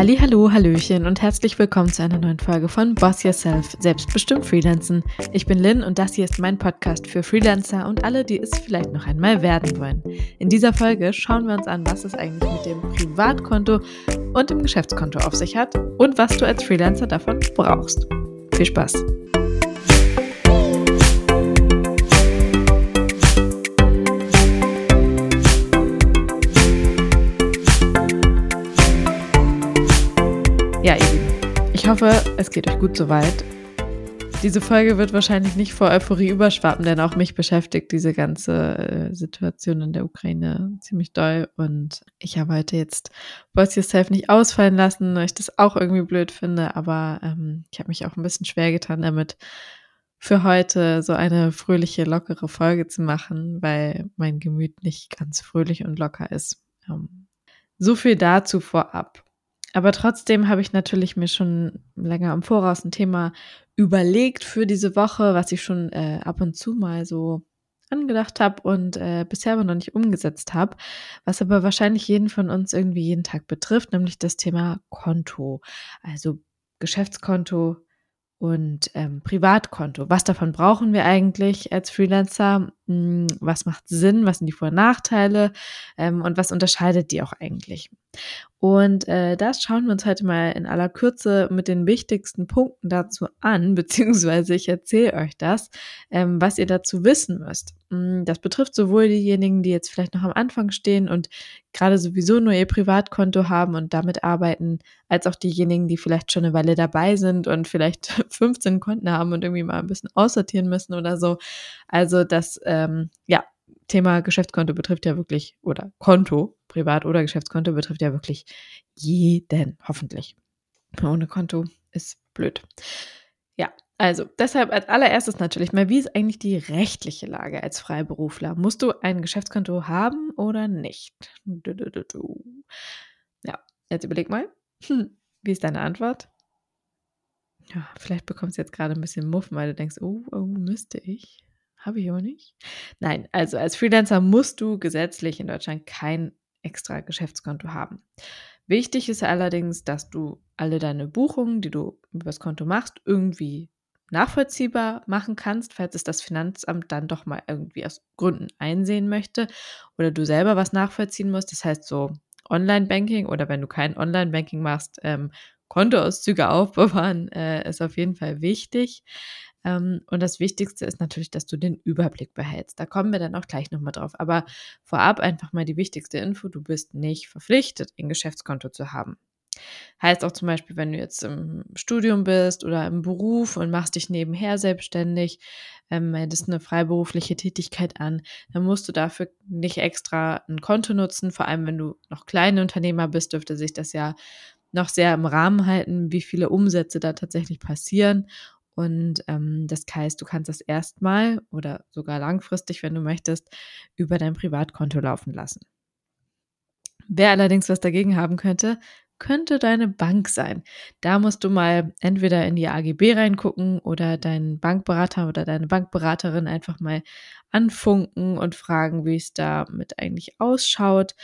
Hallo, Hallöchen und herzlich willkommen zu einer neuen Folge von Boss Yourself, selbstbestimmt Freelancen. Ich bin Lynn und das hier ist mein Podcast für Freelancer und alle, die es vielleicht noch einmal werden wollen. In dieser Folge schauen wir uns an, was es eigentlich mit dem Privatkonto und dem Geschäftskonto auf sich hat und was du als Freelancer davon brauchst. Viel Spaß! Hoffe, es geht euch gut soweit. Diese Folge wird wahrscheinlich nicht vor Euphorie überschwappen, denn auch mich beschäftigt diese ganze äh, Situation in der Ukraine ziemlich doll. Und ich habe heute jetzt Voice Yourself nicht ausfallen lassen, weil ich das auch irgendwie blöd finde. Aber ähm, ich habe mich auch ein bisschen schwer getan damit, für heute so eine fröhliche, lockere Folge zu machen, weil mein Gemüt nicht ganz fröhlich und locker ist. Ähm, so viel dazu vorab. Aber trotzdem habe ich natürlich mir schon länger im Voraus ein Thema überlegt für diese Woche, was ich schon äh, ab und zu mal so angedacht habe und äh, bisher aber noch nicht umgesetzt habe, was aber wahrscheinlich jeden von uns irgendwie jeden Tag betrifft, nämlich das Thema Konto, also Geschäftskonto, und ähm, Privatkonto. Was davon brauchen wir eigentlich als Freelancer? Hm, was macht Sinn? Was sind die Vor- und Nachteile? Ähm, und was unterscheidet die auch eigentlich? Und äh, das schauen wir uns heute mal in aller Kürze mit den wichtigsten Punkten dazu an, beziehungsweise ich erzähle euch das, ähm, was ihr dazu wissen müsst. Hm, das betrifft sowohl diejenigen, die jetzt vielleicht noch am Anfang stehen und gerade sowieso nur ihr Privatkonto haben und damit arbeiten, als auch diejenigen, die vielleicht schon eine Weile dabei sind und vielleicht 15 Konten haben und irgendwie mal ein bisschen aussortieren müssen oder so. Also das, ähm, ja, Thema Geschäftskonto betrifft ja wirklich, oder Konto, Privat- oder Geschäftskonto betrifft ja wirklich jeden, hoffentlich. Ohne Konto ist blöd. Ja, also deshalb als allererstes natürlich mal, wie ist eigentlich die rechtliche Lage als Freiberufler? Musst du ein Geschäftskonto haben oder nicht? Ja, jetzt überleg mal. Hm, wie ist deine Antwort? Ja, vielleicht bekommst du jetzt gerade ein bisschen Muffen, weil du denkst, oh, oh, müsste ich. Habe ich aber nicht. Nein, also als Freelancer musst du gesetzlich in Deutschland kein extra Geschäftskonto haben. Wichtig ist allerdings, dass du alle deine Buchungen, die du über das Konto machst, irgendwie nachvollziehbar machen kannst, falls es das Finanzamt dann doch mal irgendwie aus Gründen einsehen möchte oder du selber was nachvollziehen musst. Das heißt so Online-Banking oder wenn du kein Online-Banking machst, ähm, Kontoauszüge aufbewahren, äh, ist auf jeden Fall wichtig. Ähm, und das Wichtigste ist natürlich, dass du den Überblick behältst. Da kommen wir dann auch gleich nochmal drauf. Aber vorab einfach mal die wichtigste Info, du bist nicht verpflichtet, ein Geschäftskonto zu haben. Heißt auch zum Beispiel, wenn du jetzt im Studium bist oder im Beruf und machst dich nebenher selbstständig, ähm, meldest eine freiberufliche Tätigkeit an, dann musst du dafür nicht extra ein Konto nutzen. Vor allem, wenn du noch kleine Unternehmer bist, dürfte sich das ja noch sehr im Rahmen halten, wie viele Umsätze da tatsächlich passieren. Und ähm, das heißt, du kannst das erstmal oder sogar langfristig, wenn du möchtest, über dein Privatkonto laufen lassen. Wer allerdings was dagegen haben könnte, könnte deine Bank sein. Da musst du mal entweder in die AGB reingucken oder deinen Bankberater oder deine Bankberaterin einfach mal anfunken und fragen, wie es damit eigentlich ausschaut.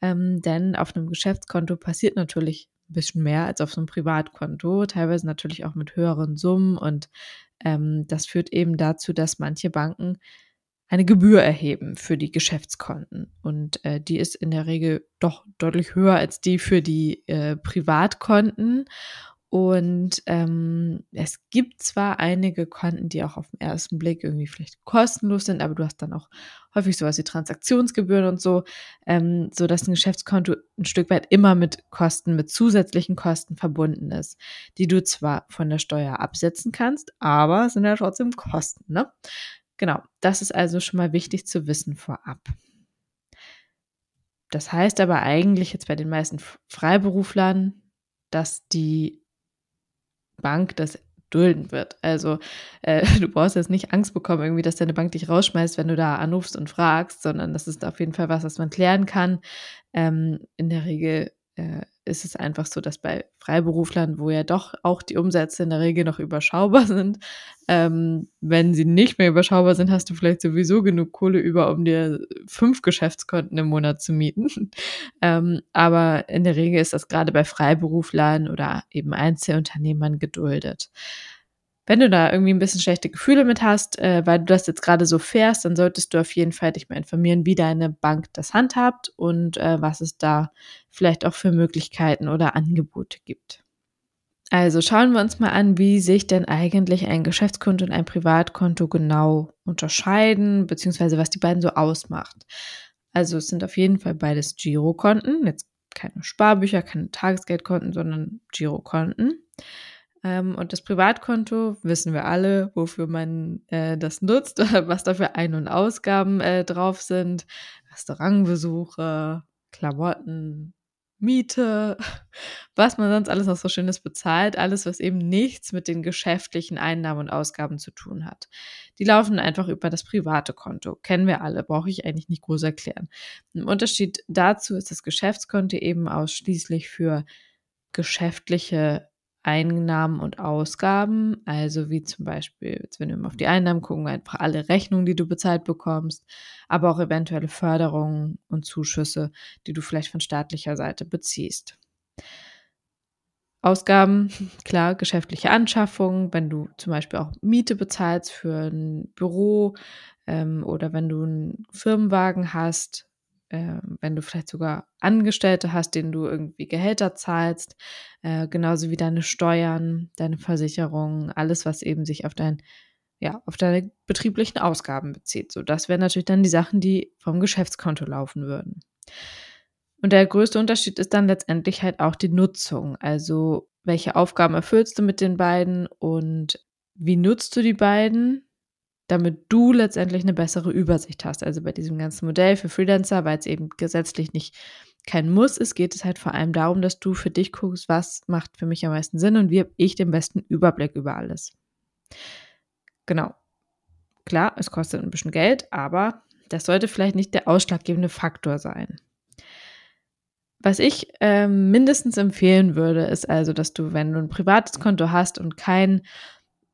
Ähm, denn auf einem Geschäftskonto passiert natürlich ein bisschen mehr als auf so einem Privatkonto, teilweise natürlich auch mit höheren Summen und ähm, das führt eben dazu, dass manche Banken eine Gebühr erheben für die Geschäftskonten. Und äh, die ist in der Regel doch deutlich höher als die für die äh, Privatkonten. Und ähm, es gibt zwar einige Konten, die auch auf den ersten Blick irgendwie vielleicht kostenlos sind, aber du hast dann auch häufig sowas wie Transaktionsgebühren und so, ähm, so dass ein Geschäftskonto ein Stück weit immer mit Kosten, mit zusätzlichen Kosten verbunden ist, die du zwar von der Steuer absetzen kannst, aber sind ja trotzdem Kosten, ne? Genau, das ist also schon mal wichtig zu wissen vorab. Das heißt aber eigentlich jetzt bei den meisten Freiberuflern, dass die Bank das dulden wird. Also äh, du brauchst jetzt nicht Angst bekommen, irgendwie, dass deine Bank dich rausschmeißt, wenn du da anrufst und fragst, sondern das ist auf jeden Fall was, was man klären kann. Ähm, in der Regel äh, ist es einfach so, dass bei Freiberuflern, wo ja doch auch die Umsätze in der Regel noch überschaubar sind, ähm, wenn sie nicht mehr überschaubar sind, hast du vielleicht sowieso genug Kohle über, um dir fünf Geschäftskonten im Monat zu mieten. ähm, aber in der Regel ist das gerade bei Freiberuflern oder eben Einzelunternehmern geduldet. Wenn du da irgendwie ein bisschen schlechte Gefühle mit hast, äh, weil du das jetzt gerade so fährst, dann solltest du auf jeden Fall dich mal informieren, wie deine Bank das handhabt und äh, was es da vielleicht auch für Möglichkeiten oder Angebote gibt. Also schauen wir uns mal an, wie sich denn eigentlich ein Geschäftskonto und ein Privatkonto genau unterscheiden, beziehungsweise was die beiden so ausmacht. Also es sind auf jeden Fall beides Girokonten, jetzt keine Sparbücher, keine Tagesgeldkonten, sondern Girokonten. Ähm, und das Privatkonto wissen wir alle, wofür man äh, das nutzt, was da für Ein- und Ausgaben äh, drauf sind. Restaurantbesuche, Klamotten, Miete, was man sonst alles noch so Schönes bezahlt. Alles, was eben nichts mit den geschäftlichen Einnahmen und Ausgaben zu tun hat. Die laufen einfach über das private Konto. Kennen wir alle, brauche ich eigentlich nicht groß erklären. Im Unterschied dazu ist das Geschäftskonto eben ausschließlich für geschäftliche Einnahmen und Ausgaben, also wie zum Beispiel, jetzt wenn wir mal auf die Einnahmen gucken, einfach alle Rechnungen, die du bezahlt bekommst, aber auch eventuelle Förderungen und Zuschüsse, die du vielleicht von staatlicher Seite beziehst. Ausgaben, klar, geschäftliche Anschaffungen, wenn du zum Beispiel auch Miete bezahlst für ein Büro ähm, oder wenn du einen Firmenwagen hast, äh, wenn du vielleicht sogar Angestellte hast, denen du irgendwie Gehälter zahlst, äh, genauso wie deine Steuern, deine Versicherungen, alles, was eben sich auf dein ja, auf deine betrieblichen Ausgaben bezieht. So, das wären natürlich dann die Sachen, die vom Geschäftskonto laufen würden. Und der größte Unterschied ist dann letztendlich halt auch die Nutzung. Also, welche Aufgaben erfüllst du mit den beiden und wie nutzt du die beiden? Damit du letztendlich eine bessere Übersicht hast. Also bei diesem ganzen Modell für Freelancer, weil es eben gesetzlich nicht kein Muss ist, geht es halt vor allem darum, dass du für dich guckst, was macht für mich am meisten Sinn und wie habe ich den besten Überblick über alles. Genau. Klar, es kostet ein bisschen Geld, aber das sollte vielleicht nicht der ausschlaggebende Faktor sein. Was ich äh, mindestens empfehlen würde, ist also, dass du, wenn du ein privates Konto hast und kein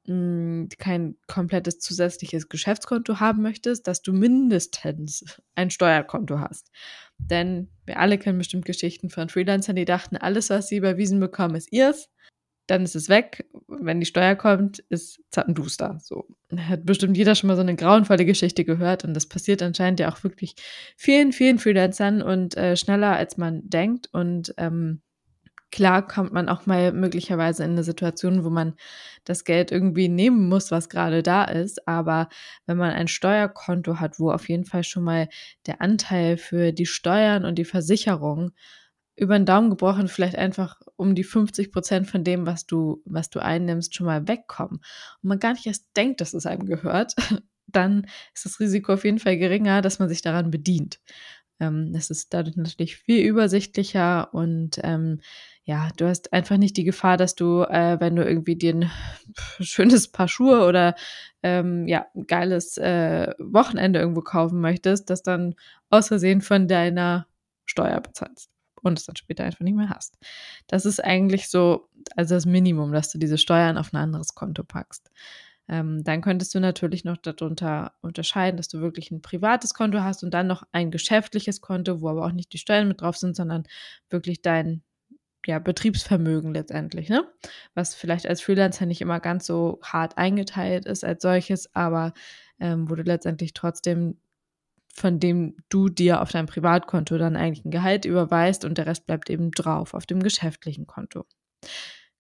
hm, kein komplettes zusätzliches Geschäftskonto haben möchtest, dass du mindestens ein Steuerkonto hast. Denn wir alle kennen bestimmt Geschichten von Freelancern, die dachten, alles, was sie überwiesen bekommen, ist ihrs. Dann ist es weg. Wenn die Steuer kommt, ist Zappenduster. So. Hat bestimmt jeder schon mal so eine grauenvolle Geschichte gehört. Und das passiert anscheinend ja auch wirklich vielen, vielen Freelancern und äh, schneller, als man denkt. Und ähm, Klar kommt man auch mal möglicherweise in eine Situation, wo man das Geld irgendwie nehmen muss, was gerade da ist. Aber wenn man ein Steuerkonto hat, wo auf jeden Fall schon mal der Anteil für die Steuern und die Versicherung über den Daumen gebrochen vielleicht einfach um die 50 Prozent von dem, was du, was du einnimmst, schon mal wegkommen und man gar nicht erst denkt, dass es einem gehört, dann ist das Risiko auf jeden Fall geringer, dass man sich daran bedient. Ähm, es ist dadurch natürlich viel übersichtlicher und ähm, ja, du hast einfach nicht die Gefahr, dass du, äh, wenn du irgendwie dir ein schönes Paar Schuhe oder ähm, ja, geiles äh, Wochenende irgendwo kaufen möchtest, das dann aus Versehen von deiner Steuer bezahlst und es dann später einfach nicht mehr hast. Das ist eigentlich so, also das Minimum, dass du diese Steuern auf ein anderes Konto packst. Ähm, dann könntest du natürlich noch darunter unterscheiden, dass du wirklich ein privates Konto hast und dann noch ein geschäftliches Konto, wo aber auch nicht die Steuern mit drauf sind, sondern wirklich dein ja, Betriebsvermögen letztendlich, ne? Was vielleicht als Freelancer nicht immer ganz so hart eingeteilt ist als solches, aber ähm, wo du letztendlich trotzdem von dem du dir auf deinem Privatkonto dann eigentlich ein Gehalt überweist und der Rest bleibt eben drauf auf dem geschäftlichen Konto.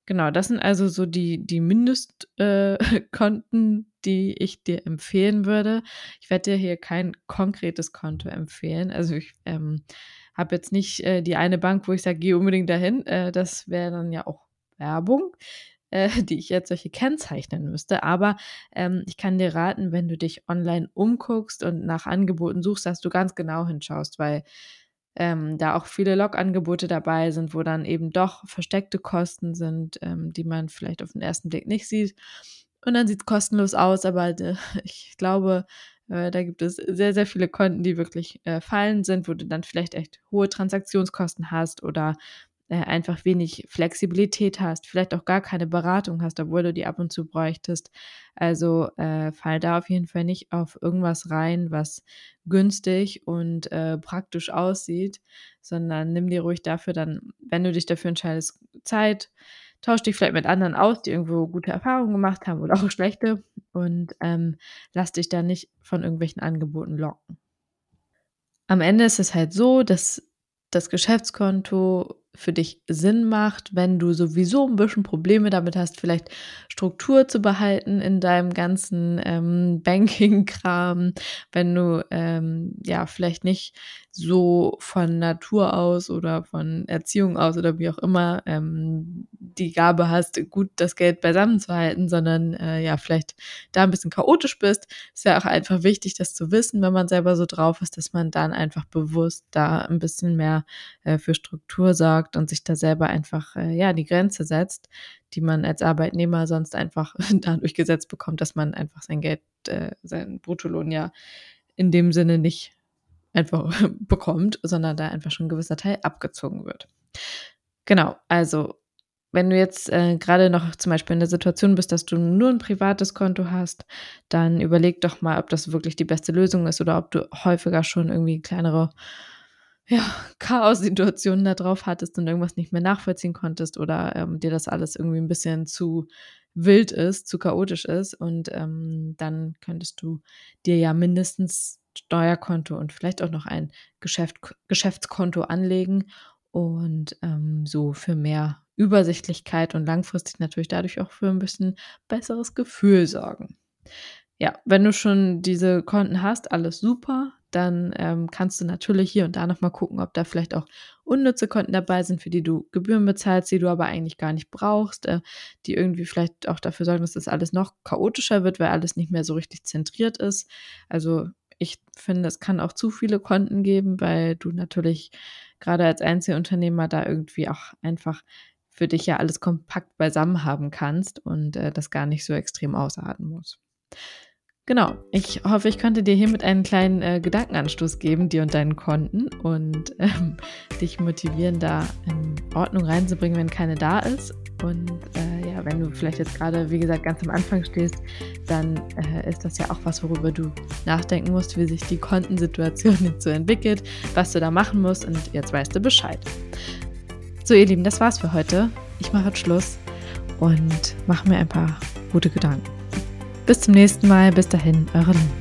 Genau, das sind also so die, die Mindestkonten, äh, die ich dir empfehlen würde. Ich werde dir hier kein konkretes Konto empfehlen. Also ich ähm, habe jetzt nicht äh, die eine Bank, wo ich sage, geh unbedingt dahin. Äh, das wäre dann ja auch Werbung, äh, die ich jetzt solche kennzeichnen müsste. Aber ähm, ich kann dir raten, wenn du dich online umguckst und nach Angeboten suchst, dass du ganz genau hinschaust, weil ähm, da auch viele Log-Angebote dabei sind, wo dann eben doch versteckte Kosten sind, ähm, die man vielleicht auf den ersten Blick nicht sieht. Und dann sieht es kostenlos aus, aber äh, ich glaube, äh, da gibt es sehr, sehr viele Konten, die wirklich äh, fallen sind, wo du dann vielleicht echt hohe Transaktionskosten hast oder einfach wenig Flexibilität hast, vielleicht auch gar keine Beratung hast, obwohl du die ab und zu bräuchtest. Also äh, fall da auf jeden Fall nicht auf irgendwas rein, was günstig und äh, praktisch aussieht, sondern nimm dir ruhig dafür dann, wenn du dich dafür entscheidest, Zeit, tausch dich vielleicht mit anderen aus, die irgendwo gute Erfahrungen gemacht haben oder auch schlechte und ähm, lass dich da nicht von irgendwelchen Angeboten locken. Am Ende ist es halt so, dass das Geschäftskonto für dich Sinn macht, wenn du sowieso ein bisschen Probleme damit hast, vielleicht Struktur zu behalten in deinem ganzen ähm, Banking-Kram, wenn du ähm, ja vielleicht nicht so von Natur aus oder von Erziehung aus oder wie auch immer ähm, die Gabe hast, gut das Geld beisammen zu halten, sondern äh, ja, vielleicht da ein bisschen chaotisch bist, ist ja auch einfach wichtig, das zu wissen, wenn man selber so drauf ist, dass man dann einfach bewusst da ein bisschen mehr äh, für Struktur sorgt und sich da selber einfach äh, ja die Grenze setzt, die man als Arbeitnehmer sonst einfach dadurch gesetzt bekommt, dass man einfach sein Geld, äh, seinen Bruttolohn ja in dem Sinne nicht einfach bekommt, sondern da einfach schon ein gewisser Teil abgezogen wird. Genau, also wenn du jetzt äh, gerade noch zum Beispiel in der Situation bist, dass du nur ein privates Konto hast, dann überleg doch mal, ob das wirklich die beste Lösung ist oder ob du häufiger schon irgendwie kleinere ja, Chaos-Situationen da drauf hattest und irgendwas nicht mehr nachvollziehen konntest oder ähm, dir das alles irgendwie ein bisschen zu wild ist, zu chaotisch ist. Und ähm, dann könntest du dir ja mindestens Steuerkonto und vielleicht auch noch ein Geschäft, Geschäftskonto anlegen und ähm, so für mehr Übersichtlichkeit und langfristig natürlich dadurch auch für ein bisschen besseres Gefühl sorgen. Ja, wenn du schon diese Konten hast, alles super. Dann ähm, kannst du natürlich hier und da nochmal gucken, ob da vielleicht auch unnütze Konten dabei sind, für die du Gebühren bezahlst, die du aber eigentlich gar nicht brauchst, äh, die irgendwie vielleicht auch dafür sorgen, dass das alles noch chaotischer wird, weil alles nicht mehr so richtig zentriert ist. Also ich finde, es kann auch zu viele Konten geben, weil du natürlich gerade als Einzelunternehmer da irgendwie auch einfach für dich ja alles kompakt beisammen haben kannst und äh, das gar nicht so extrem ausarten muss. Genau, ich hoffe, ich konnte dir hiermit einen kleinen äh, Gedankenanstoß geben, dir und deinen Konten und ähm, dich motivieren, da in Ordnung reinzubringen, wenn keine da ist. Und äh, ja, wenn du vielleicht jetzt gerade, wie gesagt, ganz am Anfang stehst, dann äh, ist das ja auch was, worüber du nachdenken musst, wie sich die Kontensituation jetzt so entwickelt, was du da machen musst und jetzt weißt du Bescheid. So, ihr Lieben, das war's für heute. Ich mache jetzt Schluss und mache mir ein paar gute Gedanken. Bis zum nächsten Mal. Bis dahin, eure Lynn.